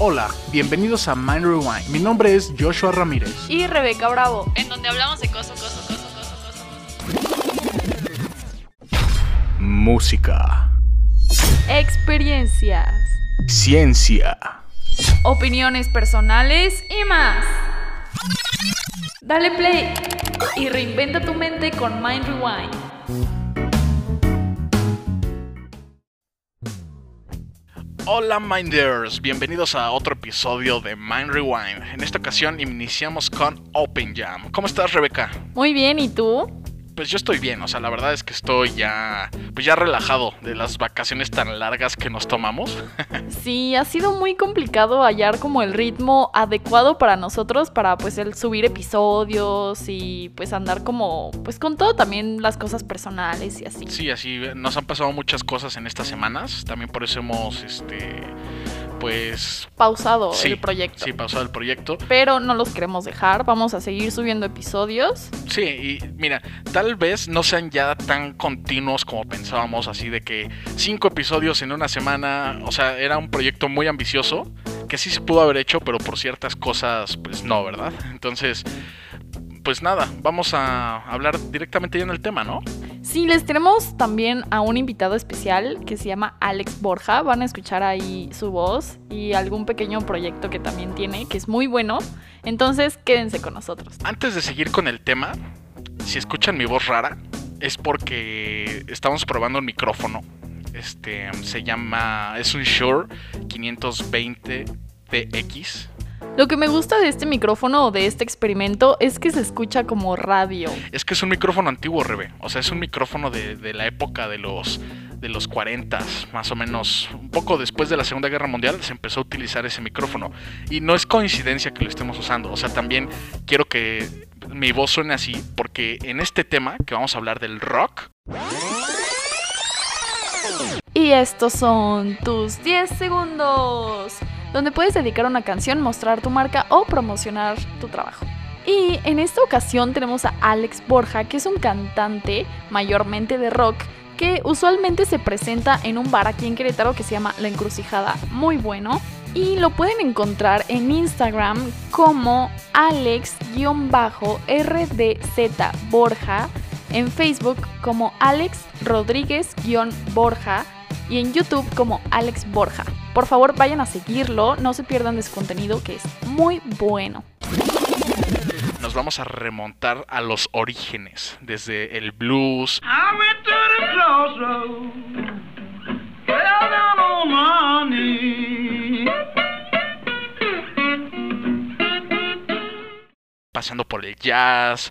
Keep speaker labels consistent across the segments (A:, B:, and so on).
A: Hola, bienvenidos a Mind Rewind. Mi nombre es Joshua Ramírez.
B: Y Rebeca Bravo, en donde hablamos de cosas, cosas, cosas, cosas, cosas.
A: Música,
B: Experiencias,
A: ciencia,
B: opiniones personales y más. Dale play y reinventa tu mente con Mind Rewind.
A: Hola Minders, bienvenidos a otro episodio de Mind Rewind. En esta ocasión iniciamos con Open Jam. ¿Cómo estás, Rebeca?
B: Muy bien, ¿y tú?
A: Pues yo estoy bien, o sea, la verdad es que estoy ya pues ya relajado de las vacaciones tan largas que nos tomamos.
B: Sí, ha sido muy complicado hallar como el ritmo adecuado para nosotros para pues el subir episodios y pues andar como pues con todo también las cosas personales y así.
A: Sí, así nos han pasado muchas cosas en estas semanas, también por eso hemos este pues
B: Pausado
A: sí,
B: el proyecto.
A: Sí, pausado el proyecto.
B: Pero no los queremos dejar, vamos a seguir subiendo episodios.
A: Sí, y mira, tal vez no sean ya tan continuos como pensábamos, así de que cinco episodios en una semana, o sea, era un proyecto muy ambicioso, que sí se pudo haber hecho, pero por ciertas cosas, pues no, ¿verdad? Entonces, pues nada, vamos a hablar directamente ya en el tema, ¿no?
B: Sí, les tenemos también a un invitado especial que se llama Alex Borja. Van a escuchar ahí su voz y algún pequeño proyecto que también tiene, que es muy bueno. Entonces, quédense con nosotros.
A: Antes de seguir con el tema, si escuchan mi voz rara, es porque estamos probando un micrófono. Este se llama. Es un Shure 520 TX.
B: Lo que me gusta de este micrófono o de este experimento es que se escucha como radio.
A: Es que es un micrófono antiguo, Rebe. O sea, es un micrófono de, de la época de los, de los 40, más o menos. Un poco después de la Segunda Guerra Mundial se empezó a utilizar ese micrófono. Y no es coincidencia que lo estemos usando. O sea, también quiero que mi voz suene así porque en este tema, que vamos a hablar del rock,
B: Y estos son tus 10 segundos, donde puedes dedicar una canción, mostrar tu marca o promocionar tu trabajo. Y en esta ocasión tenemos a Alex Borja, que es un cantante mayormente de rock, que usualmente se presenta en un bar aquí en Querétaro que se llama La Encrucijada, muy bueno. Y lo pueden encontrar en Instagram como Alex-RDZ Borja, en Facebook como Alex Rodríguez-Borja y en YouTube como Alex Borja. Por favor, vayan a seguirlo, no se pierdan de su contenido que es muy bueno.
A: nos vamos a remontar a los orígenes, desde el blues, pasando por el jazz,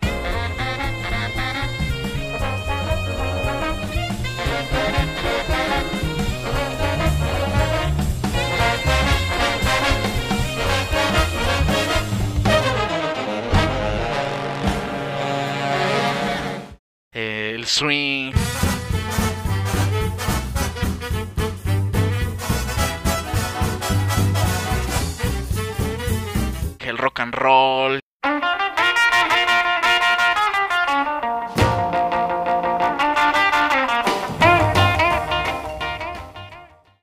A: swing, el rock and roll.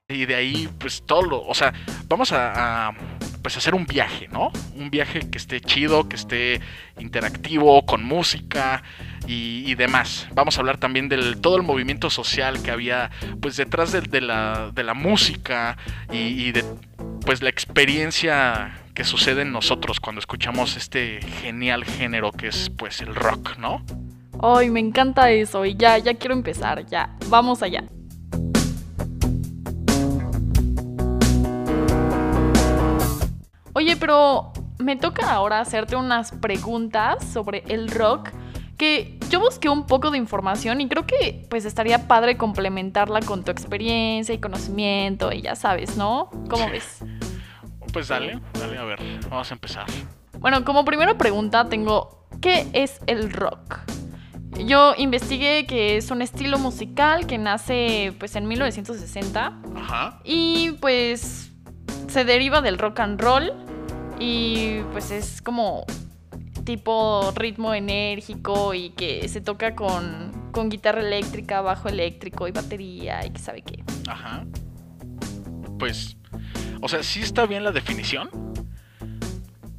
A: Y de ahí, pues todo lo. O sea, vamos a, a, pues hacer un viaje, ¿no? Un viaje que esté chido, que esté interactivo, con música y, demás. Vamos a hablar también del todo el movimiento social que había, pues detrás de, la, de la música y, y de, pues la experiencia que sucede en nosotros cuando escuchamos este genial género que es, pues, el rock, ¿no?
B: Ay, me encanta eso y ya, ya quiero empezar, ya, vamos allá. Oye, pero me toca ahora hacerte unas preguntas sobre el rock que yo busqué un poco de información y creo que pues estaría padre complementarla con tu experiencia y conocimiento y ya sabes, ¿no? ¿Cómo ves?
A: Pues dale, dale, a ver, vamos a empezar.
B: Bueno, como primera pregunta tengo, ¿qué es el rock? Yo investigué que es un estilo musical que nace pues en 1960
A: Ajá.
B: y pues se deriva del rock and roll y pues es como tipo ritmo enérgico y que se toca con, con guitarra eléctrica, bajo eléctrico y batería y que sabe qué.
A: Ajá. pues, o sea, sí está bien la definición.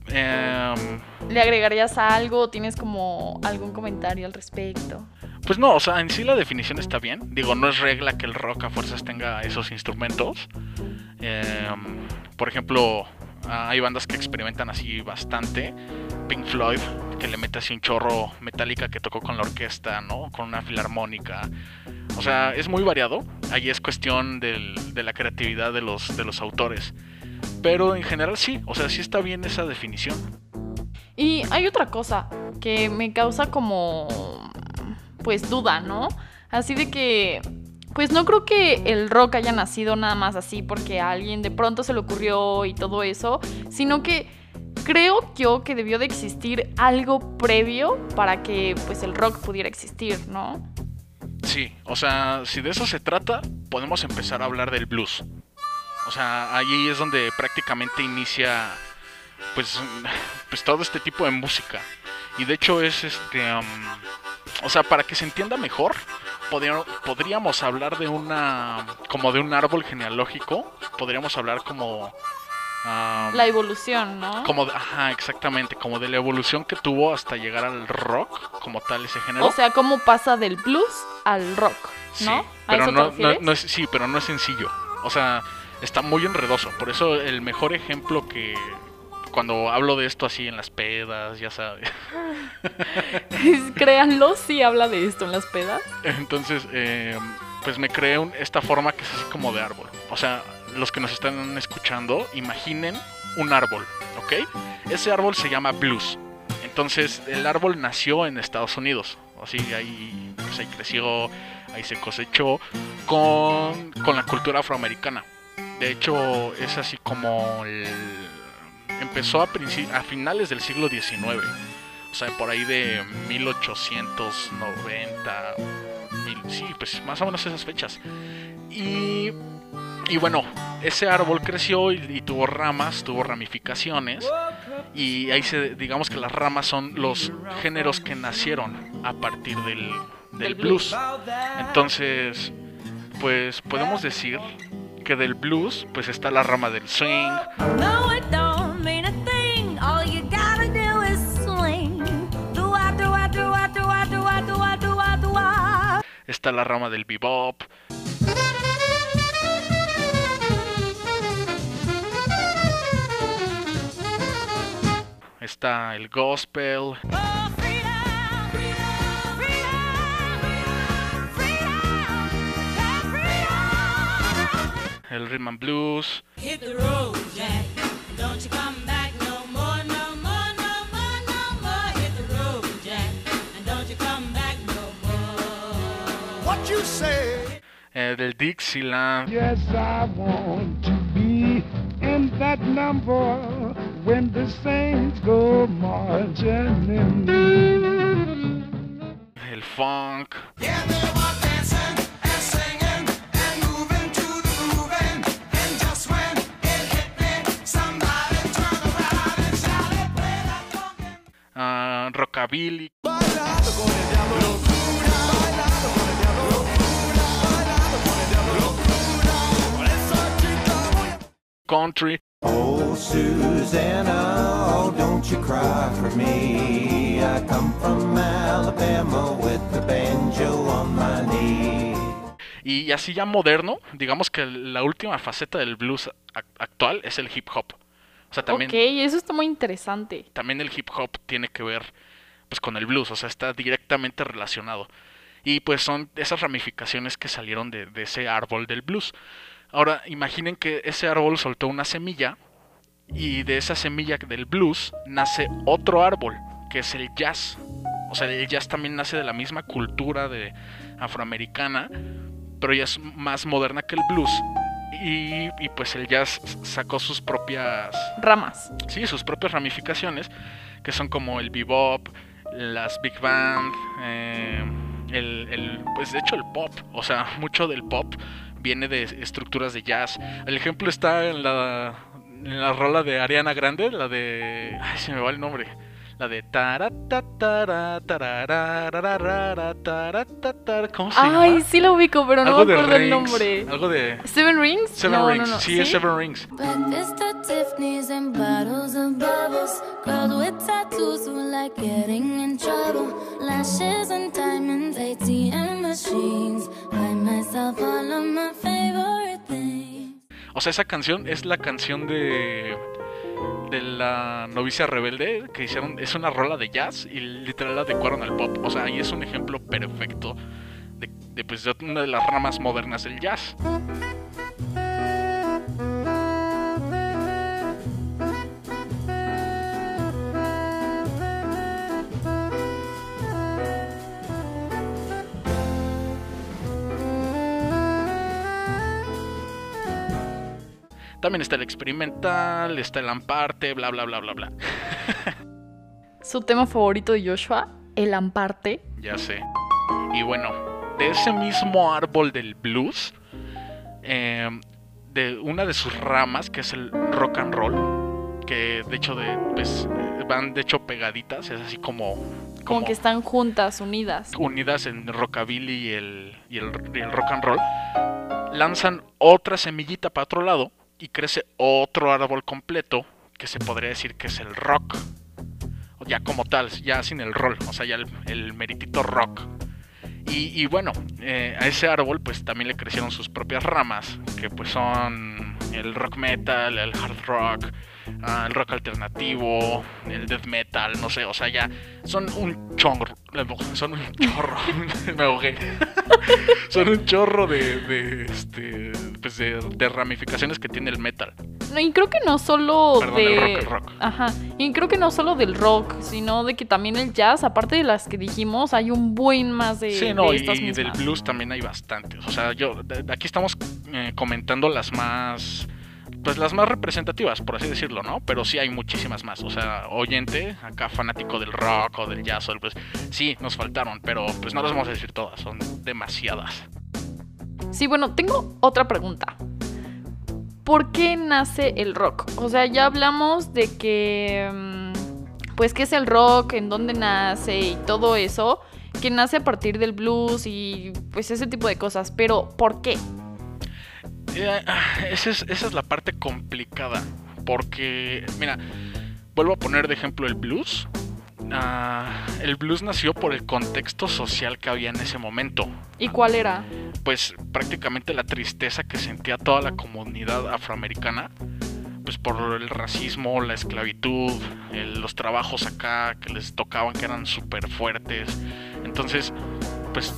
A: Em,
B: ¿Le agregarías algo? ¿Tienes como algún comentario al respecto?
A: pues no, o sea, en sí la definición está bien. Digo, no es regla que el rock a fuerzas tenga esos instrumentos. Em, por ejemplo, hay bandas que experimentan así bastante. Pink Floyd, que le mete así un chorro metálica que tocó con la orquesta, ¿no? Con una filarmónica. O sea, es muy variado. Ahí es cuestión de la creatividad de los, de los autores. Pero en general sí, o sea, sí está bien esa definición.
B: Y hay otra cosa que me causa como, pues, duda, ¿no? Así de que, pues no creo que el rock haya nacido nada más así porque a alguien de pronto se le ocurrió y todo eso, sino que creo yo que debió de existir algo previo para que, pues, el rock pudiera existir, ¿no?
A: Sí, o sea, si de eso se trata, podemos empezar a hablar del blues. O sea, ahí es donde prácticamente inicia, pues, pues todo este tipo de música. Y de hecho es este, o sea, para que se entienda mejor, podríamos hablar de una, como de un árbol genealógico. Podríamos hablar como, am,
B: La evolución, ¿no?
A: como, ajá, exactamente, como de la evolución que tuvo hasta llegar al rock, como tal ese género.
B: O sea, cómo pasa del blues al rock,
A: Sí,
B: ¿no? ¿A
A: pero
B: eso te
A: no, no- no es, sí, pero no es sencillo. O sea, está muy enredoso. Por eso el mejor ejemplo que cuando hablo de esto así en las pedas, ya sabes.
B: Créanlo, sí habla de esto en las pedas.
A: Entonces, eh, pues me creé un- esta forma que es así como de árbol. O sea, los que nos están escuchando, imaginen un árbol, ¿ok? Ese árbol se llama blues. Entonces, el árbol nació en Estados Unidos. Así, ahí, pues ahí creció, ahí se cosechó con, con la cultura afroamericana. De hecho, es así como el- empezó a, a finales del siglo XIX. O sea, por ahí de 1890, mil- sí, pues más o menos esas fechas. Y, y bueno, ese árbol creció y, y tuvo ramas, tuvo ramificaciones. Y ahí se, digamos que las ramas son los géneros que nacieron a partir del, del
B: Del
A: blues. Entonces, pues podemos decir que del blues, pues está la rama del swing, está la rama del bebop, está el gospel, el rhythm and blues,
C: Hit the road, Jack. Don't you come
A: eh, del Dixieland,
D: Yes, I want to be in that number when the saints go marching in.
A: el funk,
E: Yeah, they were dancing and singing and
A: country,
F: Oh, Susanna, oh, don't you cry for me. I come from Alabama with the banjo on my knee.
A: y así ya moderno, digamos que la última faceta del blues ac- actual es el hip hop. O sea, también...
B: Ok, eso está muy interesante.
A: también el hip hop tiene que ver pues con el blues, o sea, está directamente relacionado. Y pues son esas ramificaciones que salieron de, de ese árbol del blues. Ahora, imaginen que ese árbol soltó una semilla y de esa semilla del blues nace otro árbol, que es el jazz. O sea, el jazz también nace de la misma cultura de afroamericana, pero ya es más moderna que el blues. Y, y pues el jazz sacó sus propias
B: Ramas.
A: sí, sus propias ramificaciones, que son como el bebop, las big band, eh, el, el- pues de hecho el pop, o sea, mucho del pop viene de estructuras de jazz. El ejemplo está en la, en la rola de Ariana Grande, la de, ay, se me va el nombre, La de ¿Cómo se
B: Ay,
A: llama?
B: sí lo ubico, pero no me acuerdo el
A: Rings,
B: nombre.
A: Algo de
B: ¿Seven Rings?
A: Seven
B: no,
A: Rings.
B: no, no.
A: Sí, es Seven Rings.
G: Breakfast at Tiffany's and bottles of bubbles. Girls with tattoos who like getting in trouble. Lashes and diamonds, ATM machines. Buy myself all of my favorite things.
A: O sea, esa canción es la canción de de la novicia rebelde que hicieron es una rola de jazz y literal la adecuaron al pop. O sea, ahí es un ejemplo perfecto de, pues, de una de las ramas modernas del jazz. También está el experimental, está el amparte, bla bla bla bla bla.
B: Su tema favorito de Joshua, el amparte.
A: Ya sé. Y bueno, de ese mismo árbol del blues, eh, de una de sus ramas, que es el rock and roll, que de hecho de, pues, van de hecho pegaditas, es así como,
B: Como que están juntas, unidas.
A: unidas en rockabilly y el, y el, y el rock and roll, lanzan otra semillita para otro lado y crece otro árbol completo que se podría decir que es el rock. Ya como tal, ya sin el roll, o sea, ya el, meritito rock. Y, bueno, eh, a ese árbol pues también le crecieron sus propias ramas, que pues son el rock metal, el hard rock, el rock alternativo, el death metal, no sé, o sea, ya son un chorro, son un chorro, me ahogué, son un chorro de, de, este, pues de, de ramificaciones que tiene el metal.
B: No, y creo que no solo
A: Perdón,
B: de.
A: el rock, el rock.
B: Ajá. Y creo que no solo del rock, sino de que también el jazz, aparte de las que dijimos, hay un buen más de,
A: Sí, no,
B: de
A: y,
B: estas
A: y del blues también hay bastantes. O sea, yo aquí estamos eh, comentando las más, pues las más representativas, por así decirlo, ¿no? Pero sí hay muchísimas más. O sea, oyente, acá fanático del rock o del jazz, blues, sí, nos faltaron, pero pues no las vamos a decir todas, son demasiadas.
B: Sí, bueno, tengo otra pregunta. ¿Por qué nace el rock? O sea, ya hablamos de que, mm, pues, qué es el rock, en dónde nace y todo eso, que nace a partir del blues y pues ese tipo de cosas, pero ¿por qué?
A: Eh, ah, esa, es, esa es la parte complicada. Porque, mira, vuelvo a poner de ejemplo el blues. Ah, el blues nació por el contexto social que había en ese momento.
B: ¿Y cuál era?
A: Pues prácticamente la tristeza que sentía toda la comunidad afroamericana. Pues por el racismo, la esclavitud, el- los trabajos acá que les tocaban que eran súper fuertes. Entonces, pues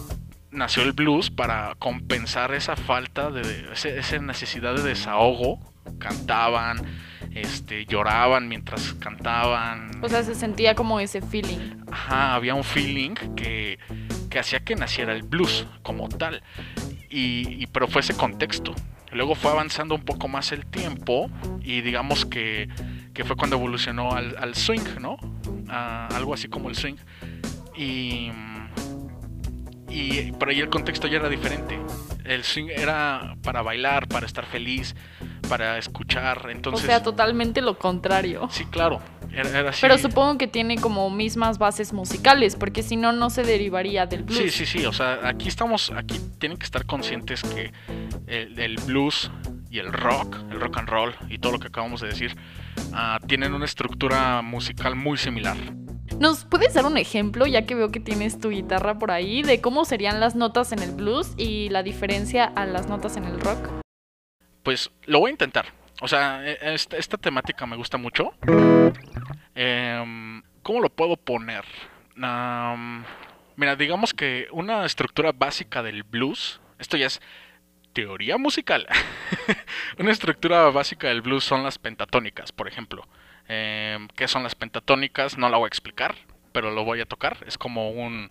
A: nació el blues para compensar esa falta de ese- esa necesidad de desahogo. Cantaban, este, lloraban mientras cantaban.
B: O sea, se sentía como ese feeling.
A: Ajá, había un feeling que, que hacía que naciera el blues como tal. Y, y- pero fue ese contexto. Luego fue avanzando un poco más el tiempo y digamos que, que fue cuando evolucionó al, al swing, ¿no? A algo así como el swing. Y, y por ahí el contexto ya era diferente. El swing era para bailar, para estar feliz, para escuchar. Entonces,
B: o sea, totalmente lo contrario.
A: sí, claro. Era, era así.
B: Pero supongo que tiene como mismas bases musicales, porque si no, no se derivaría del blues.
A: Sí, sí, sí. O sea, aquí estamos, aquí tienen que estar conscientes que el, el blues y el rock, el rock and roll y todo lo que acabamos de decir, ah, tienen una estructura musical muy similar.
B: ¿Nos puedes dar un ejemplo, ya que veo que tienes tu guitarra por ahí, de cómo serían las notas en el blues y la diferencia a las notas en el rock?
A: Pues lo voy a intentar. O sea, e- esta, esta temática me gusta mucho. Em, ¿Cómo lo puedo poner? Mira, digamos que una estructura básica del blues, esto ya es teoría musical. una estructura básica del blues son las pentatónicas, por ejemplo. Em, ¿Qué son las pentatónicas? No la voy a explicar, pero lo voy a tocar. Es como un...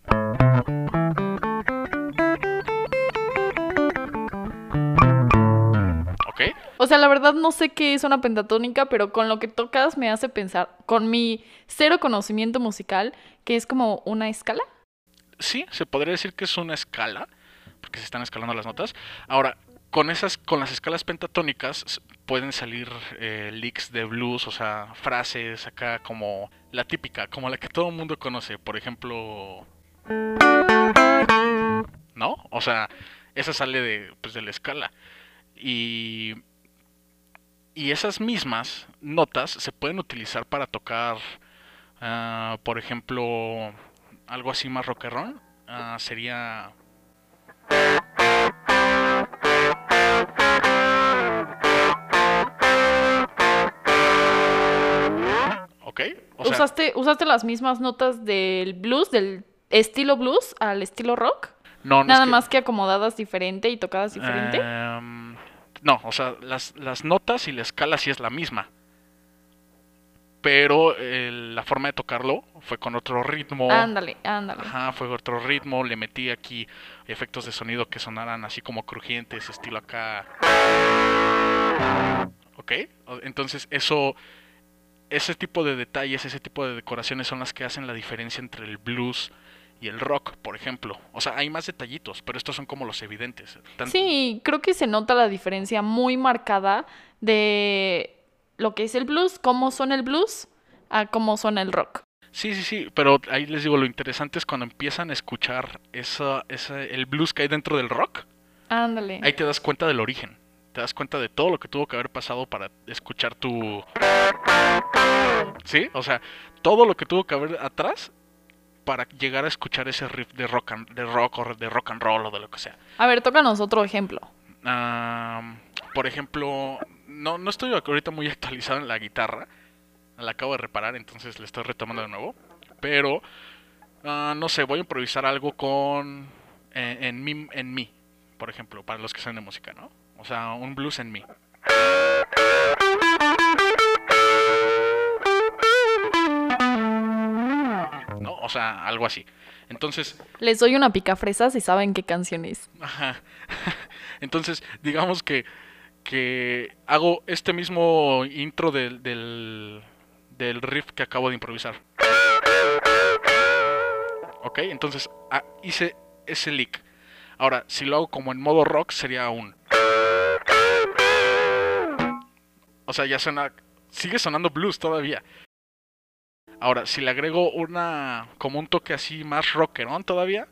A: ¿Ok?
B: O sea, la verdad no sé qué es una pentatónica, pero con lo que tocas me hace pensar, con mi cero conocimiento musical, que es como una escala.
A: sí, se podría decir que es una escala, porque se están escalando las notas. Ahora, con esas, con las escalas pentatónicas pueden salir eh, licks de blues, o sea, frases acá como la típica, como la que todo el mundo conoce, por ejemplo... ¿No? O sea, esa sale de, pues, de la escala. Y, y esas mismas notas se pueden utilizar para tocar, ah, por ejemplo, algo así más rockerón. ah, sería... ¿Ok? O sea,
B: ¿Usaste, ¿Usaste las mismas notas del blues, del estilo blues al estilo rock?
A: no, no es
B: Nada
A: que-
B: más que acomodadas diferente y tocadas diferente.
A: Em, no, o sea, las, las notas y la escala sí es la misma. Pero eh, la forma de tocarlo fue con otro ritmo.
B: ándale, ándale.
A: Ajá, fue otro ritmo. Le metí aquí efectos de sonido que sonaran así como crujientes, estilo acá. ¿Ok? Entonces, eso. Ese tipo de detalles, ese tipo de decoraciones son las que hacen la diferencia entre el blues y el rock, por ejemplo. O sea, hay más detallitos, pero estos son como los evidentes. Tan-
B: Sí, creo que se nota la diferencia muy marcada de lo que es el blues, cómo suena el blues, a cómo suena el rock.
A: Sí, sí, sí, pero ahí les digo, lo interesante es cuando empiezan a escuchar esa, esa, el blues que hay dentro del rock,
B: Ándale.
A: ahí te das cuenta del origen, te das cuenta de todo lo que tuvo que haber pasado para escuchar tu... ¿Sí? O sea, todo lo que tuvo que haber atrás para llegar a escuchar ese riff de rock, and- de rock o de rock and roll o de lo que sea.
B: A ver, tócanos otro ejemplo.
A: Por ejemplo, no, no estoy ahorita muy actualizado en la guitarra. La acabo de reparar, entonces le estoy retomando de nuevo. Pero, ah, no sé, voy a improvisar algo con... En, en mi, en mi, por ejemplo, para los que saben de música, ¿no? O sea, un blues en mi. ¿No? O sea, algo así. Entonces,
B: Les doy una picafresas y saben qué canción es.
A: Ajá. Entonces, digamos que, que hago este mismo intro del, del, del riff que acabo de improvisar. Ok, entonces ah, hice ese lick. Ahora, si lo hago como en modo rock, sería un... O sea, ya suena... Sigue sonando blues todavía. Ahora, si le agrego una... como un toque así más rockerón todavía,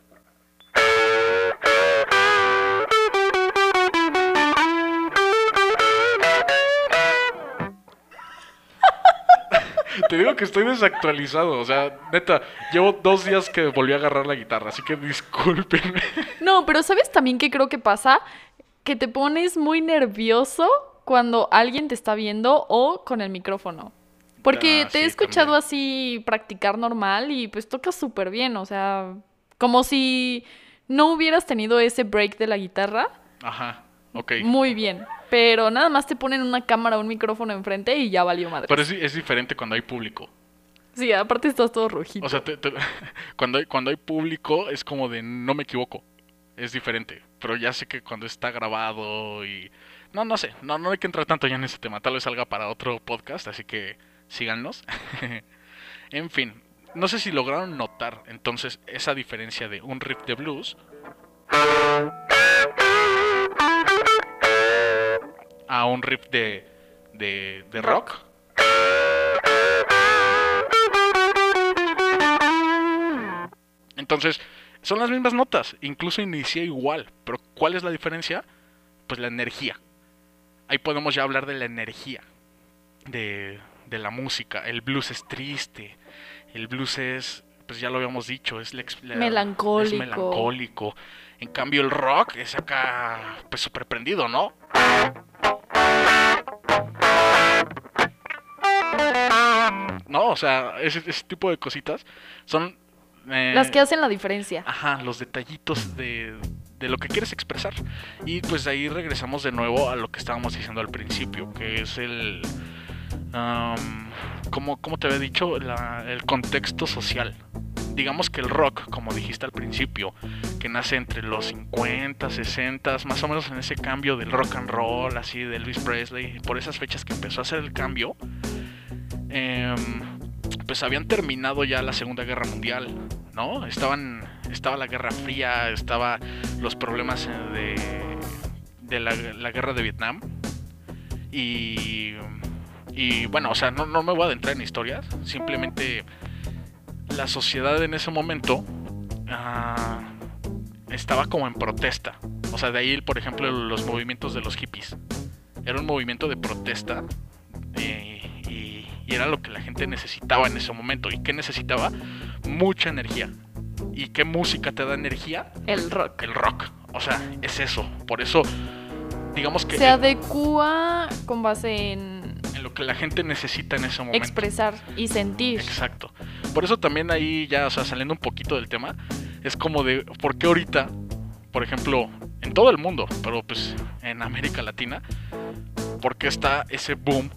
A: Te digo que estoy desactualizado, o sea, neta, llevo dos días que volví a agarrar la guitarra, así que discúlpenme.
B: No, pero ¿sabes también qué creo que pasa? Que te pones muy nervioso cuando alguien te está viendo o con el micrófono. Porque
A: Ah,
B: te he escuchado
A: también.
B: así practicar normal y pues tocas súper bien, o sea, como si no hubieras tenido ese break de la guitarra.
A: Ajá, ok.
B: Muy bien. Pero nada más te ponen una cámara o un micrófono enfrente y ya valió madre.
A: Pero es, es diferente cuando hay público.
B: Sí, aparte estás todo rojito.
A: O sea, te- te- cuando, hay, cuando hay público es como de no me equivoco. Es diferente. Pero ya sé que cuando está grabado y... No, no sé. No, no hay que entrar tanto ya en ese tema. Tal vez salga para otro podcast, así que síganos. en fin. No sé si lograron notar entonces esa diferencia de un riff de blues a un riff de, de, de rock. Entonces, son las mismas notas, incluso inicié igual, pero ¿cuál es la diferencia? Pues la energía. Ahí podemos ya hablar de la energía de, de la música. El blues es triste, el blues es, pues ya lo habíamos dicho, es, la
B: Melancólico.
A: es melancólico. En cambio el rock es acá, pues súper prendido, ¿no? No, o sea, ese, ese tipo de cositas son... eh,
B: Las que hacen la diferencia.
A: Ajá, los detallitos de, de lo que quieres expresar. Y pues de ahí regresamos de nuevo a lo que estábamos diciendo al principio, que es el... am, como, como te había dicho, el contexto social. Digamos que el rock, como dijiste al principio, que nace entre los 50, 60, más o menos en ese cambio del rock and roll, así de Elvis Presley, por esas fechas que empezó a hacer el cambio, em, pues habían terminado ya la Segunda Guerra Mundial, ¿no? Estaban, estaba la Guerra Fría, estaba los problemas eh, de, de la, la Guerra de Vietnam y, Y bueno, o sea, no, no me voy a adentrar en historias. Simplemente la sociedad en ese momento ah, estaba como en protesta. O sea, de ahí, por ejemplo, los movimientos de los hippies. Era un movimiento de protesta eh, y, y era lo que la gente necesitaba en ese momento. ¿Y qué necesitaba? Mucha energía. ¿Y qué música te da energía?
B: El rock.
A: El rock. O sea, es eso. Por eso, digamos que
B: Se adecua con base en
A: que la gente necesita en ese momento.
B: expresar y sentir.
A: Exacto. Por eso también ahí ya, o sea, saliendo un poquito del tema, es como de, ¿por qué ahorita, por ejemplo, en todo el mundo, pero pues en América Latina, por qué está ese boom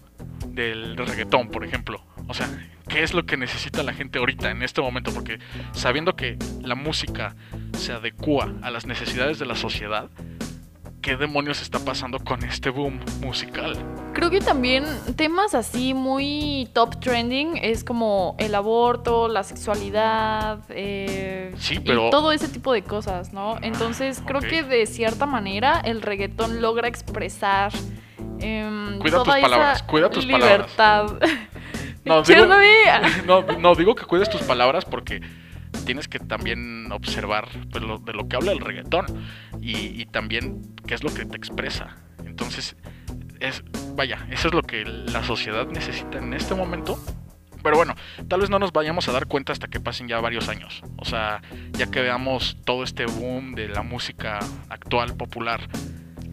A: del reggaetón, por ejemplo? O sea, ¿qué es lo que necesita la gente ahorita, en este momento? Porque sabiendo que la música se adecua a las necesidades de la sociedad, ¿qué demonios está pasando con este boom musical?
B: Creo que también temas así muy top trending es como el aborto, la sexualidad, eh,
A: Sí, pero-
B: y todo ese tipo de cosas, ¿no? Entonces creo que de cierta manera el reggaetón logra expresar em,
A: Cuida tus
B: esa
A: palabras, cuida tus palabras.
B: libertad.
A: No, digo, no, no, digo que cuides tus palabras porque tienes que también observar pues, de lo que habla el reggaetón y, y también qué es lo que te expresa. Entonces, es, vaya, eso es lo que la sociedad necesita en este momento. Pero bueno, tal vez no nos vayamos a dar cuenta hasta que pasen ya varios años. O sea, ya que veamos todo este boom de la música actual popular.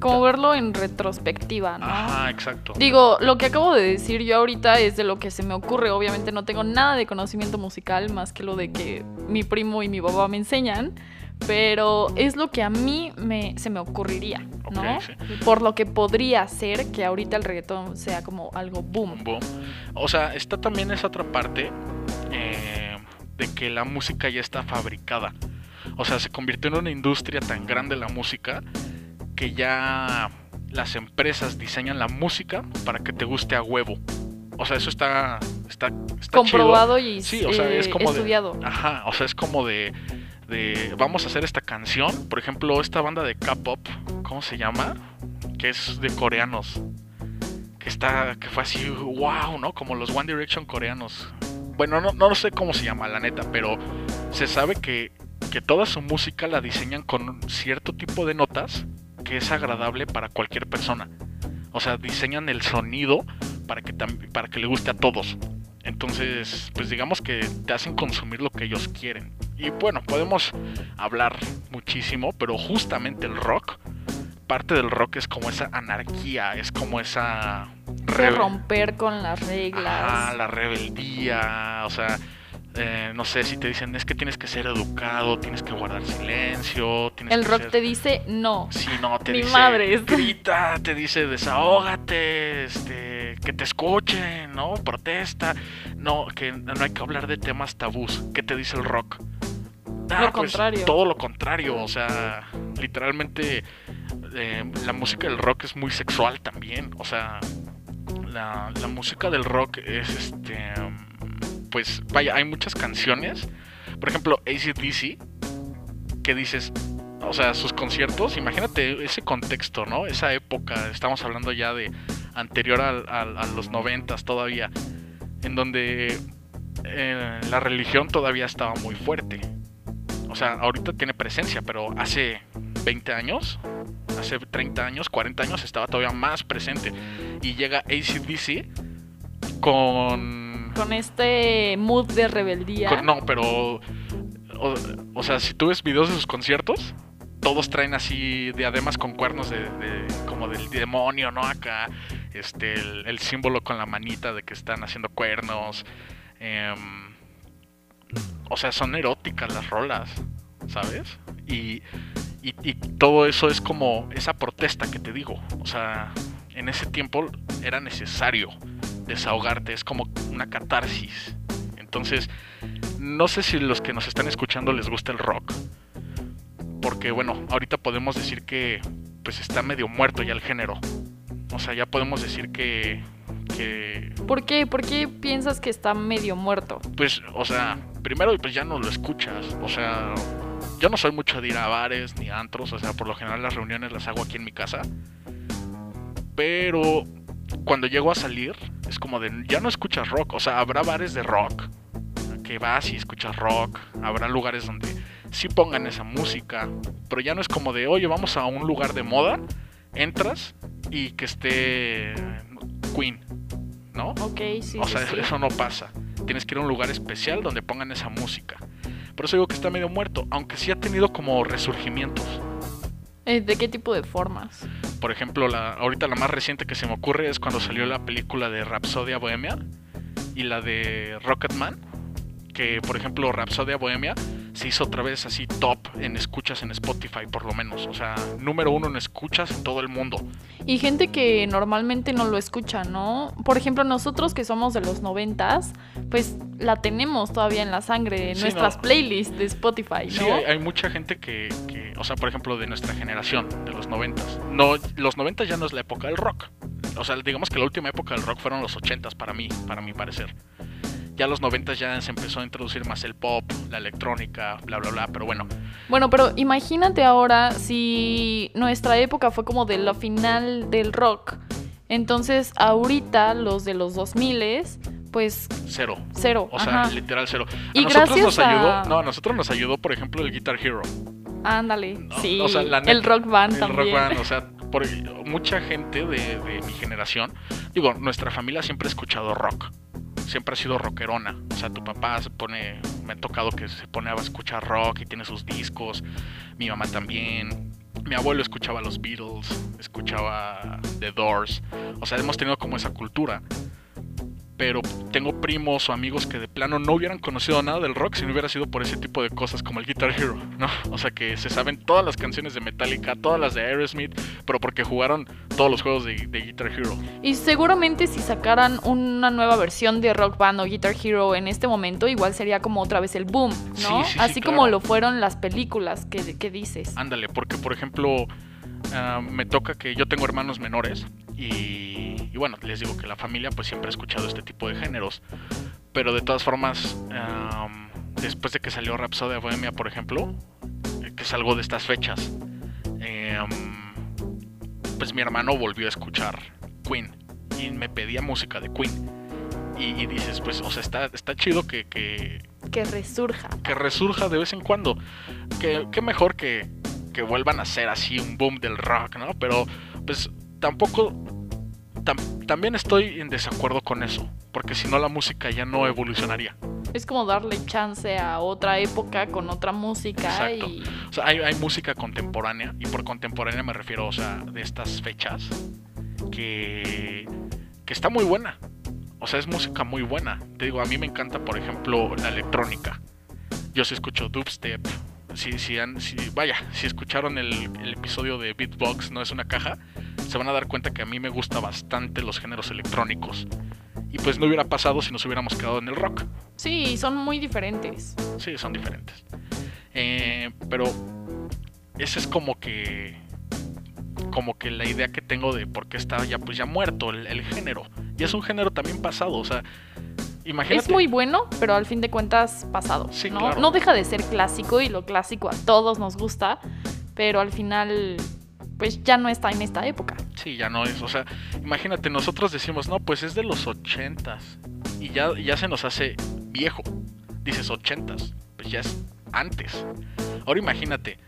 B: Como verlo en retrospectiva, ¿no?
A: Ajá, exacto.
B: Digo, lo que acabo de decir yo ahorita es de lo que se me ocurre. Obviamente no tengo nada de conocimiento musical más que lo de que mi primo y mi papá me enseñan. Pero es lo que a mí me, se me ocurriría, ¿no?
A: Sí.
B: Por lo que podría ser que ahorita el reggaetón sea como algo boom.
A: boom. O sea, está también esa otra parte eh, de que la música ya está fabricada. O sea, se convirtió en una industria tan grande la música que ya las empresas diseñan la música para que te guste a huevo. O sea, eso está, está, está
B: Comprobado
A: chido.
B: y
A: Sí, o sea, es
B: eh,
A: como de-
B: estudiado.
A: Ajá, o sea, es como de, de vamos a hacer esta canción. Por ejemplo, esta banda de K-pop, ¿cómo se llama? Que es de coreanos. Que está, que fue así, wow, ¿no? Como los One Direction coreanos. Bueno, no, no sé cómo se llama, la neta, pero se sabe que, que toda su música la diseñan con cierto tipo de notas que es agradable para cualquier persona. O sea, diseñan el sonido para que, para que le guste a todos. Entonces, pues digamos que te hacen consumir lo que ellos quieren. Y bueno, podemos hablar muchísimo, pero justamente el rock, parte del rock es como esa anarquía, es como esa... Rebe-
B: romper con las reglas.
A: Ajá, la rebeldía, o sea, eh, no sé si te dicen es que tienes que ser educado, tienes que guardar silencio, tienes
B: el
A: que
B: rock
A: ser-
B: te dice no.
A: Sí, no, te
B: Ni
A: dice
B: madres.
A: grita, te dice desahógate, este, que te escuchen, ¿no? Protesta, no, que no hay que hablar de temas tabús. ¿Qué te dice el rock? Ah,
B: Lo contrario.
A: Todo lo contrario, o sea, literalmente eh, la música del rock es muy sexual también, o sea, la, la música del rock es este, pues vaya, hay muchas canciones, por ejemplo, ACDC, que dices, o sea, sus conciertos, imagínate ese contexto, ¿no? Esa época, estamos hablando ya de anterior al- a, los noventas todavía, en donde eh, la religión todavía estaba muy fuerte. O sea, ahorita tiene presencia, pero hace 20 años, hace 30 años, 40 años estaba todavía más presente. Y llega ACDC con...
B: Con este mood de rebeldía.
A: no, pero... O, sea, si tú ves videos de sus conciertos, todos traen así diademas con cuernos de, de- como del demonio, ¿no? Acá, este, el, símbolo con la manita de que están haciendo cuernos. em, o sea, son eróticas las rolas, ¿sabes? Y, y todo eso es como esa protesta que te digo. O sea, en ese tiempo era necesario desahogarte, es como una catarsis. Entonces, no sé si los que nos están escuchando les gusta el rock. Porque bueno, ahorita podemos decir que pues está medio muerto ya el género. O sea, ya podemos decir que que
B: ¿Por qué? ¿Por qué piensas que está medio muerto?
A: pues, o sea, primero pues ya no lo escuchas. O sea, yo no soy mucho de ir a bares ni antros, o sea, por lo general las reuniones las hago aquí en mi casa. Pero cuando llego a salir, es como de, ya no escuchas rock, o sea, habrá bares de rock, que vas y escuchas rock, habrá lugares donde sí pongan esa música, pero ya no es como de, oye, vamos a un lugar de moda, entras y que esté Queen, ¿no?
B: Ok, sí.
A: o sea,
B: sí.
A: eso no pasa. Tienes que ir a un lugar especial donde pongan esa música. Por eso digo que está medio muerto, aunque sí ha tenido como resurgimientos.
B: Eh, ¿De qué tipo de formas?
A: Por ejemplo, la, ahorita la más reciente que se me ocurre es cuando salió la película de Rapsodia Bohemia y la de Rocketman. Que, por ejemplo, Rapsodia Bohemia se hizo otra vez así top en escuchas en Spotify, por lo menos. O sea, número uno en escuchas en todo el mundo.
B: Y gente que normalmente no lo escucha, ¿no? Por ejemplo, nosotros que somos de los noventas, pues la tenemos todavía en la sangre, en
A: Sí,
B: nuestras
A: no.
B: playlists de Spotify, ¿no?
A: Sí, hay, hay mucha gente que, que, o sea, por ejemplo, de nuestra generación, de los noventas. No, los noventas ya no es la época del rock. O sea, digamos que la última época del rock fueron los ochentas para mí, para mi parecer. Ya los noventas ya se empezó a introducir más el pop, la electrónica, bla, bla, bla. Pero bueno,
B: Bueno, pero imagínate ahora si nuestra época fue como de la final del rock. Entonces, ahorita los de los 2000 pues
A: cero.
B: cero.
A: O sea,
B: ajá.
A: literal cero. A
B: Y
A: nosotros
B: gracias
A: nos ayudó,
B: a-
A: no, a nosotros nos ayudó, por ejemplo, el Guitar Hero.
B: Ándale.
A: ¿no?
B: Sí.
A: O sea, la
B: el
A: neta,
B: rock band
A: el
B: también.
A: rock band, o sea, por, mucha gente de, de mi generación, digo, nuestra familia siempre ha escuchado rock. Siempre ha sido rockerona. O sea, tu papá se pone, me ha tocado que se pone a escuchar rock y tiene sus discos. Mi mamá también. Mi abuelo escuchaba los Beatles, escuchaba The Doors. O sea, hemos tenido como esa cultura. Pero tengo primos o amigos que de plano no hubieran conocido nada del rock si no hubiera sido por ese tipo de cosas como el Guitar Hero, ¿no? O sea que se saben todas las canciones de Metallica, todas las de Aerosmith, pero porque jugaron todos los juegos de, de Guitar Hero.
B: Y seguramente si sacaran una nueva versión de Rock Band o Guitar Hero en este momento, igual sería como otra vez el boom, ¿no?
A: Sí, sí, sí,
B: Así
A: claro.
B: como lo fueron las películas que, que dices.
A: Ándale, porque por ejemplo, ah, me toca que yo tengo hermanos menores y, y bueno, les digo que la familia pues siempre ha escuchado este tipo de géneros. Pero de todas formas, am, después de que salió Rhapsody Bohemia, por ejemplo, eh, que es algo de estas fechas, em, pues mi hermano volvió a escuchar Queen y me pedía música de Queen. Y, y dices, pues, o sea, está, está chido que, que,
B: Que resurja.
A: que resurja de vez en cuando. Que, que mejor que, que vuelvan a ser así un boom del rock, ¿no? Pero pues tampoco... tam- también estoy en desacuerdo con eso, porque si no la música ya no evolucionaría.
B: Es como darle chance a otra época con otra música
A: Exacto.
B: y
A: O sea, hay, hay música contemporánea, y por contemporánea me refiero, o sea, de estas fechas, que, que está muy buena. O sea, es música muy buena. Te digo, a mí me encanta, por ejemplo, la electrónica. Yo sí escucho dubstep. Si, si, han- si- vaya, si escucharon el, el episodio de Beatbox, no es una caja, se van a dar cuenta que a mí me gusta bastante los géneros electrónicos. Y pues no hubiera pasado si nos hubiéramos quedado en el rock.
B: sí, son muy diferentes.
A: Sí, son diferentes. Eh, pero esa es como que como que la idea que tengo de por qué está ya pues ya muerto el, el género. Y es un género también pasado, o sea, imagínate.
B: Es muy bueno, pero al fin de cuentas pasado.
A: Sí,
B: ¿no?
A: claro.
B: no deja de ser clásico y lo clásico a todos nos gusta, pero al final pues ya no está en esta época.
A: Sí, ya no es, o sea, imagínate, nosotros decimos, no, pues es de los ochentas. Y ya, ya se nos hace viejo. Dices ochentas, pues ya es antes. Ahora imagínate,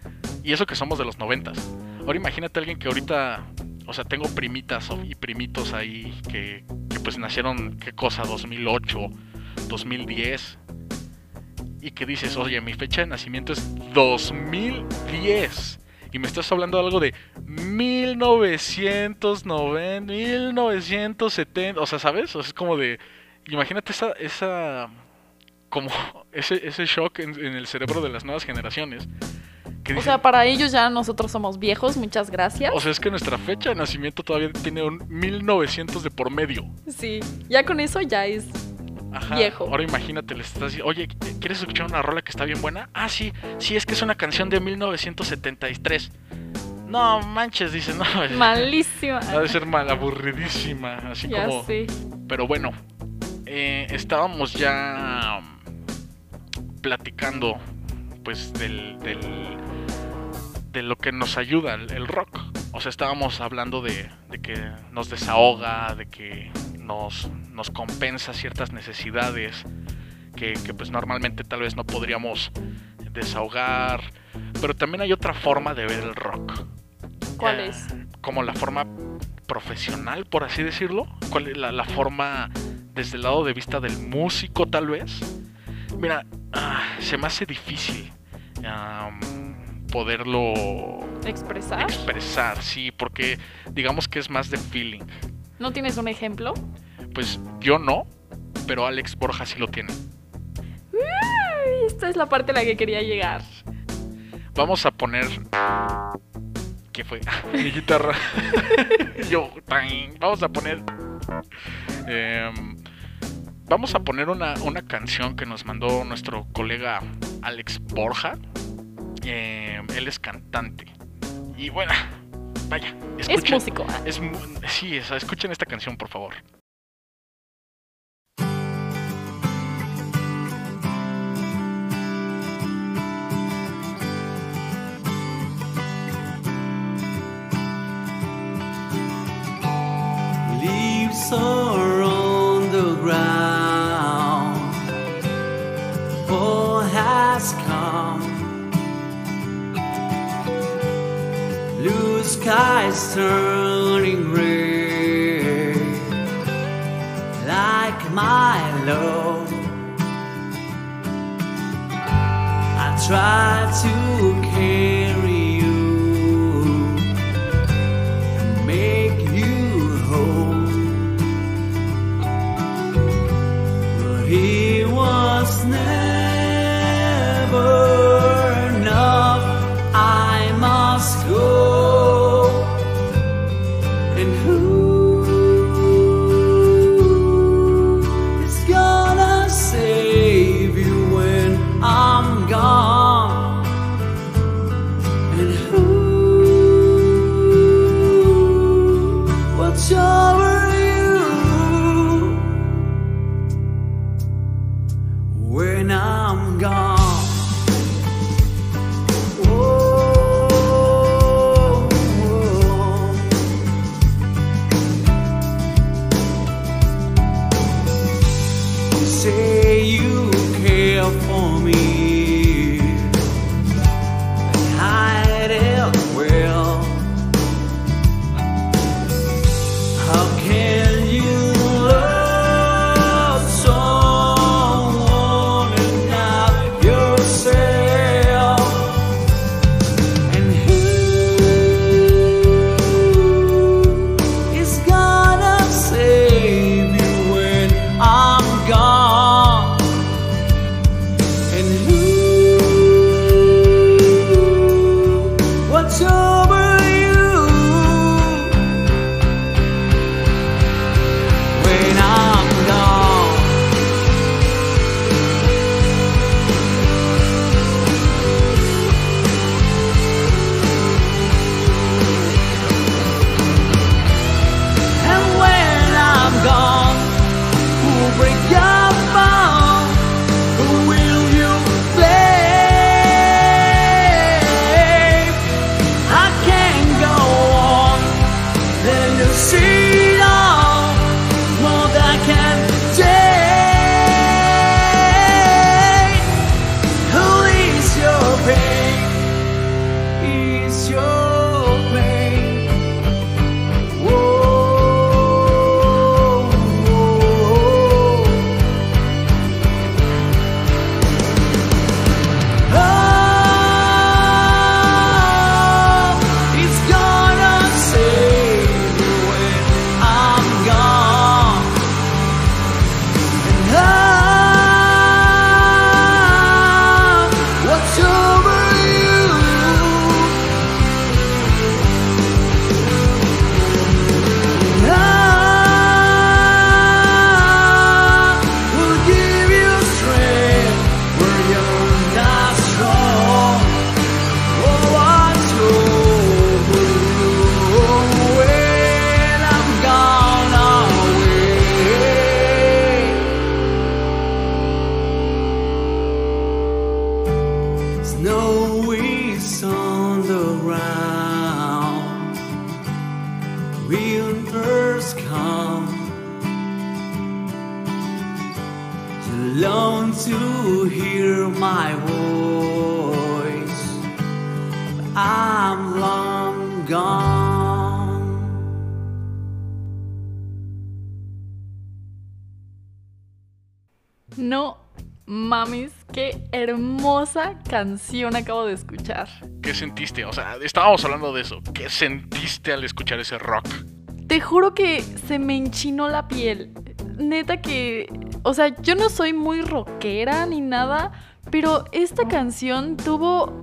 A: y eso que somos de los noventas. Ahora imagínate a alguien que ahorita, o sea, tengo primitas y primitos ahí que, que pues nacieron, ¿qué cosa? 2008, 2010. Y que dices, oye, mi fecha de nacimiento es 2010. Y me estás hablando de algo de 1990, 1970. O sea, ¿sabes? O sea, es como de. Imagínate esa. esa como ese, ese shock en, en el cerebro de las nuevas generaciones.
B: O sea, para ellos ya nosotros somos viejos, muchas gracias.
A: o sea, es que nuestra fecha de nacimiento todavía tiene un 1900 de por medio.
B: Sí, ya con eso ya es
A: Ajá.
B: Viejo.
A: Ahora imagínate, les estás diciendo, oye, ¿quieres escuchar una rola que está bien buena? Ah, sí, sí, es que es una canción de 1973. No manches, dice, no.
B: malísima.
A: Ha de ser mal, aburridísima, así
B: ya
A: como...
B: sé.
A: Pero bueno, eh, estábamos ya platicando, pues, del, del, de lo que nos ayuda el, el rock. O sea, estábamos hablando de, de que nos desahoga, de que nos, nos compensa ciertas necesidades que, que, pues normalmente tal vez no podríamos desahogar. Pero también hay otra forma de ver el rock.
B: ¿Cuál
A: Eh,
B: es?
A: Como la forma profesional, por así decirlo. ¿Cuál es la, la forma desde el lado de vista del músico, tal vez? Mira, ah, se me hace difícil poderlo
B: ¿Expresar?
A: expresar, sí, porque digamos que es más de feeling.
B: ¿No tienes un ejemplo?
A: Pues yo no, pero Alex Borja sí lo tiene.
B: Esta es la parte a la que quería llegar.
A: Vamos a poner. ¿Qué fue? Mi guitarra. Yo. Vamos a poner. em, vamos a poner una, una canción que nos mandó nuestro colega Alex Borja. Em, él es cantante. Y bueno, vaya.
B: Es
A: escuchen-
B: músico.
A: es mu- sí, escuchen esta canción, por favor.
H: Leaves are on the ground. Fall has come. Blue skies turning gray. Like my love. I try to carry
B: canción acabo de escuchar.
A: ¿Qué sentiste? O sea, estábamos hablando de eso. ¿Qué sentiste al escuchar ese rock?
B: Te juro que se me enchinó la piel. Neta que, o sea, yo no soy muy rockera ni nada, pero esta canción tuvo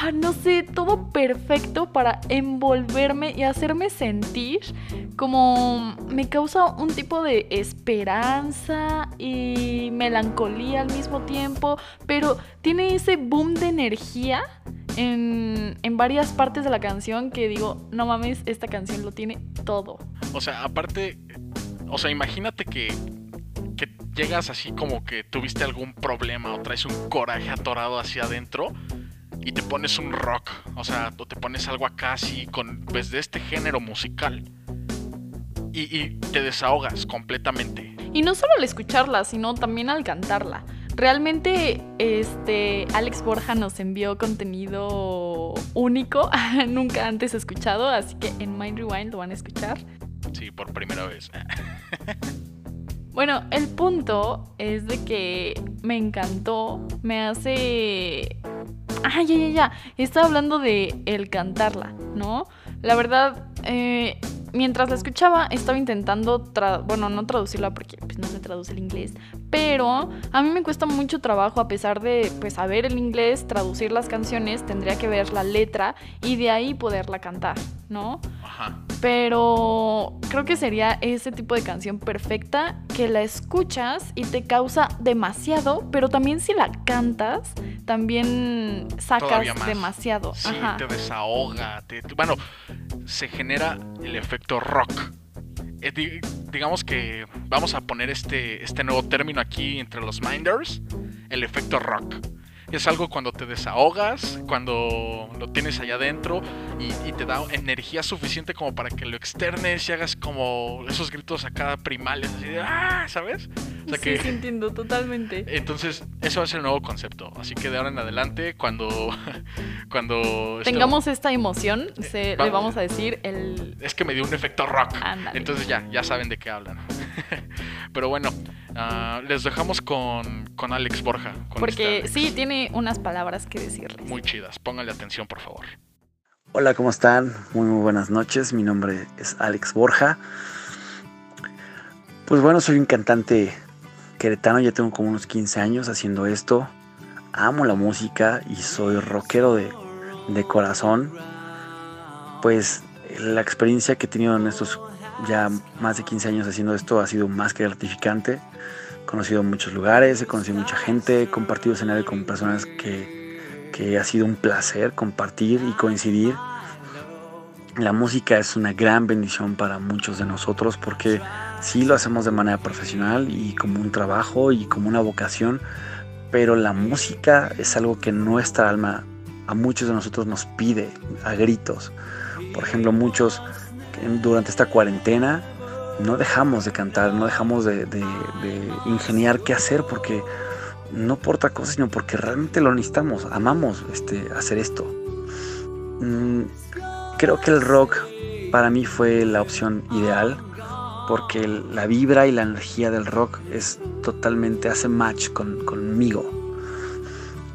B: ah, no sé, todo perfecto para envolverme y hacerme sentir como me causa un tipo de esperanza y melancolía al mismo tiempo, pero tiene ese boom de energía en, en varias partes de la canción que digo, no mames, esta canción lo tiene todo.
A: O sea, aparte, o sea, imagínate que, que llegas así como que tuviste algún problema o traes un coraje atorado hacia adentro y te pones un rock, o sea, o te pones algo acá así con, pues, de este género musical y, y te desahogas completamente.
B: Y no solo al escucharla, sino también al cantarla. Realmente, este, Alex Borja nos envió contenido único, nunca antes escuchado, así que en Mind Rewind lo van a escuchar.
A: Sí, por primera vez.
B: Bueno, el punto es de que me encantó, me hace... Ah, ya, ya, ya. Estaba hablando de el cantarla, ¿no? La verdad, eh, mientras la escuchaba, estaba intentando, tra- bueno, no traducirla porque pues, no se traduce el inglés, pero a mí me cuesta mucho trabajo, a pesar de pues, saber el inglés, traducir las canciones, tendría que ver la letra y de ahí poderla cantar, ¿no?
A: Ajá.
B: Pero creo que sería ese tipo de canción perfecta que la escuchas y te causa demasiado, pero también si la cantas, también sacas demasiado.
A: Sí,
B: Ajá.
A: te desahoga. te- te- bueno, se genera el efecto rock. Eh, di- digamos que vamos a poner este, este nuevo término aquí entre los minders, el efecto rock. Es algo cuando te desahogas, cuando lo tienes allá adentro y, y te da energía suficiente como para que lo externes y hagas como esos gritos acá primales, así de ¡ah! ¿Sabes? O sea
B: sí,
A: que...
B: sí, entiendo, totalmente.
A: Entonces, eso va a ser el nuevo concepto. Así que de ahora en adelante, cuando. cuando este-
B: Tengamos esta emoción, se,
A: va-
B: le vamos a decir el...
A: Es que me dio un efecto rock.
B: Ándale.
A: Entonces ya, ya saben de qué hablan. Pero bueno, ah, les dejamos con, con Alex Borja. con
B: Porque
A: esta-
B: sí, tiene unas palabras que decirles.
A: Muy chidas. Pónganle atención, por favor.
I: Hola, ¿cómo están? Muy, muy buenas noches. Mi nombre es Alex Borja. Pues bueno, soy un cantante queretano, ya tengo como unos 15 años haciendo esto. Amo la música y soy rockero de, de corazón. Pues la experiencia que he tenido en estos ya más de 15 años haciendo esto ha sido más que gratificante. He conocido muchos lugares, he conocido mucha gente, he compartido escenario con personas que, que ha sido un placer compartir y coincidir. La música es una gran bendición para muchos de nosotros porque sí lo hacemos de manera profesional y como un trabajo y como una vocación, pero la música es algo que nuestra alma a muchos de nosotros nos pide a gritos. Por ejemplo, muchos durante esta cuarentena no dejamos de cantar, no dejamos de, de- de ingeniar qué hacer porque no por otra cosa, sino porque realmente lo necesitamos, amamos este, hacer esto. Mm, creo que el rock para mí fue la opción ideal porque la vibra y la energía del rock es totalmente, hace match con, conmigo.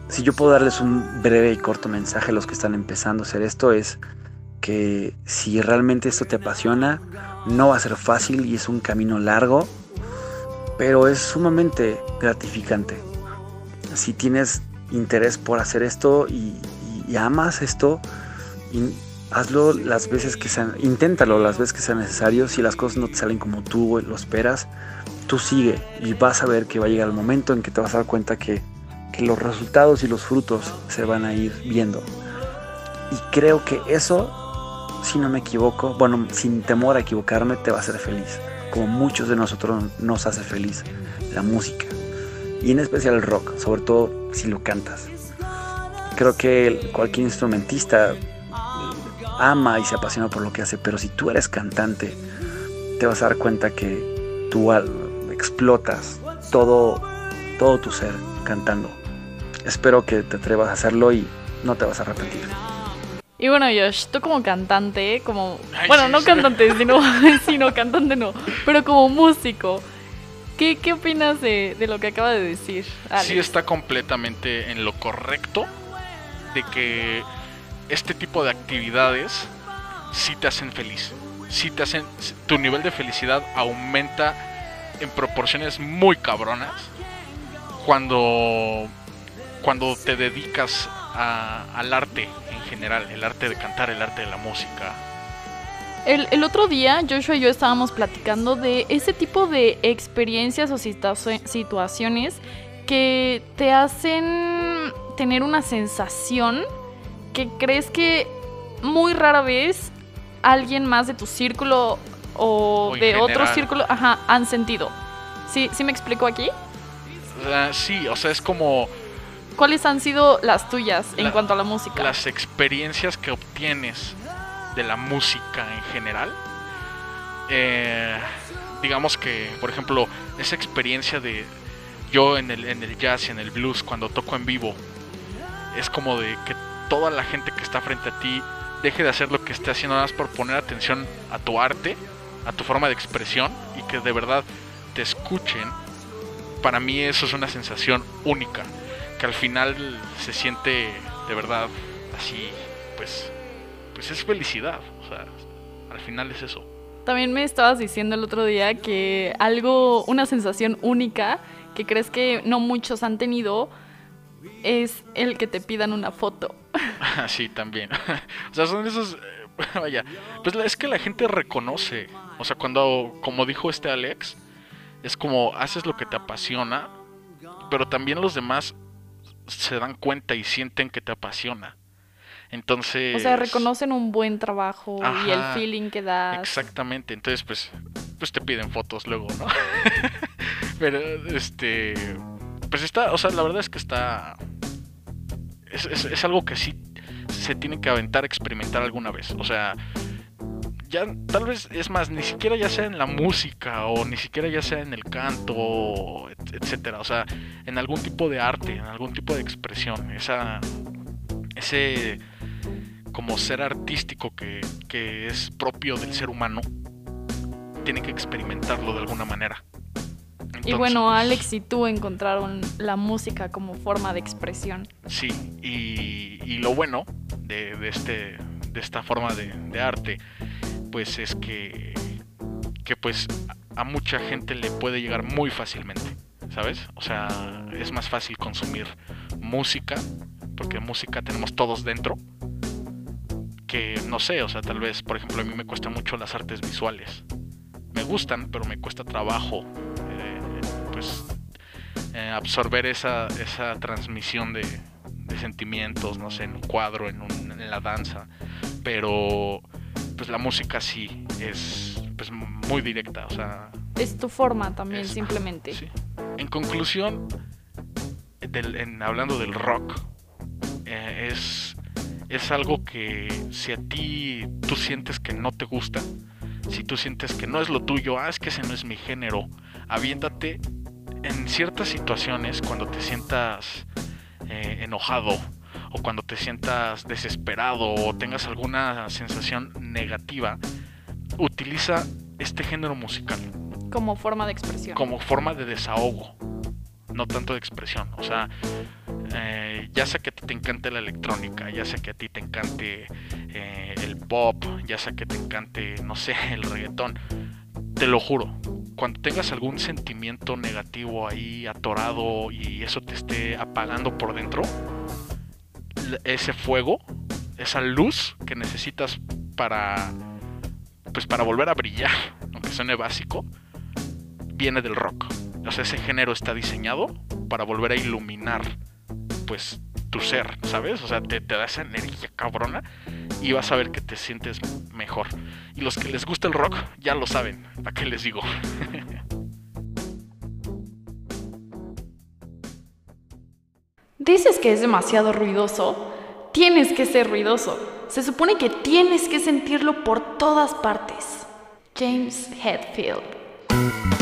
I: Si yo puedo darles un breve y corto mensaje a los que están empezando a hacer esto es que si realmente esto te apasiona, no va a ser fácil y es un camino largo, pero es sumamente gratificante. Si tienes interés por hacer esto y, y- amas esto, hazlo las veces que sean, inténtalo las veces que sea necesario. Si las cosas no te salen como tú lo esperas, tú sigue y vas a ver que va a llegar el momento en que te vas a dar cuenta que, que los resultados y los frutos se van a ir viendo. Y creo que eso, si no me equivoco, bueno, sin temor a equivocarme, te va a hacer feliz. Como muchos de nosotros nos hace feliz la música. Y en especial el rock, sobre todo si lo cantas. Creo que cualquier instrumentista ama y se apasiona por lo que hace, pero si tú eres cantante, te vas a dar cuenta que tú al- explotas todo, todo tu ser cantando. Espero que te atrevas a hacerlo y no te vas a arrepentir.
B: Y bueno, Josh, tú como cantante, como... Bueno, no cantante, sino, sino cantante no, pero como músico, ¿qué, qué opinas de, de lo que acaba de decir Alex?
A: sí está completamente en lo correcto de que este tipo de actividades sí te hacen feliz. Sí te hacen. Tu nivel de felicidad aumenta en proporciones muy cabronas cuando. Cuando te dedicas a- al arte en general, el arte de cantar, el arte de la música.
B: El, el otro día, Joshua y yo estábamos platicando de ese tipo de experiencias o situa- situaciones que te hacen tener una sensación que crees que muy rara vez alguien más de tu círculo o, de otro círculo ajá, han sentido. ¿Sí, ¿Sí me explico aquí?
A: Sea, sí, o sea, es como
B: ¿Cuáles han sido las tuyas en cuanto a la música?
A: las experiencias que obtienes de la música en general. eh, digamos que, por ejemplo, esa experiencia de yo en el, en el jazz y en el blues cuando toco en vivo, es como de que toda la gente que está frente a ti deje de hacer lo que esté haciendo nada más por poner atención a tu arte, a tu forma de expresión y que de verdad te escuchen. Para mí eso es una sensación única, que al final se siente de verdad así, pues, pues es felicidad, o sea, al final es eso.
B: También me estabas diciendo el otro día que algo, una sensación única que crees que no muchos han tenido es el que te pidan una foto.
A: sí, también. o sea, son esos, eh, vaya, pues es que la gente reconoce, o sea, cuando, como dijo este Alex, es como haces lo que te apasiona, pero también los demás se dan cuenta y sienten que te apasiona. Entonces...
B: O sea, reconocen un buen trabajo y el feeling que das.
A: Exactamente, entonces pues, pues te piden fotos luego, ¿no? Pero este, pues está, o sea, la verdad es que está, es, algo que sí se tiene que aventar, experimentar alguna vez, o sea, ya tal vez es más, ni siquiera ya sea en la música o ni siquiera ya sea en el canto, et- etcétera, o sea, en algún tipo de arte, en algún tipo de expresión, esa, ese como ser artístico que, que es propio del ser humano, tiene que experimentarlo de alguna manera.
B: Y bueno, Alex y tú encontraron la música como forma de expresión.
A: Sí, y, y lo bueno de, de este, de esta forma de, de arte, pues es que, que pues a mucha gente le puede llegar muy fácilmente, ¿sabes? O sea, es más fácil consumir música, porque música tenemos todos dentro, que no sé, o sea, tal vez, por ejemplo, a mí me cuesta mucho las artes visuales. Me gustan, pero me cuesta trabajo, pues, eh, absorber esa, esa transmisión de, de sentimientos, no sé, en un cuadro, en, un- en la danza. Pero, pues la música sí es pues, muy directa, o sea,
B: Es tu forma también,
A: Es-
B: simplemente.
A: sí. En conclusión, del- en- hablando del rock, eh, es, es algo que si a ti tú sientes que no te gusta, si tú sientes que no es lo tuyo, ah, es que ese no es mi género, aviéntate en ciertas situaciones cuando te sientas eh, enojado o cuando te sientas desesperado o tengas alguna sensación negativa, utiliza este género musical
B: Como forma de expresión.
A: como forma de desahogo, no tanto de expresión. O sea, eh, ya sea que a ti te encante la electrónica, ya sea que a ti te encante eh, el pop, ya sea que te encante, no sé, el reggaetón, te lo juro, cuando tengas algún sentimiento negativo ahí atorado y eso te esté apagando por dentro, ese fuego, esa luz que necesitas para pues para volver a brillar, aunque suene básico, viene del rock. O sea, ese género está diseñado para volver a iluminar, pues, tu ser, ¿sabes? O sea, te, da esa energía cabrona y vas a ver que te sientes mejor. Y los que les gusta el rock, ya lo saben, ¿para qué les digo?
B: Dices que es demasiado ruidoso. Tienes que ser ruidoso. Se supone que tienes que sentirlo por todas partes. James Hetfield.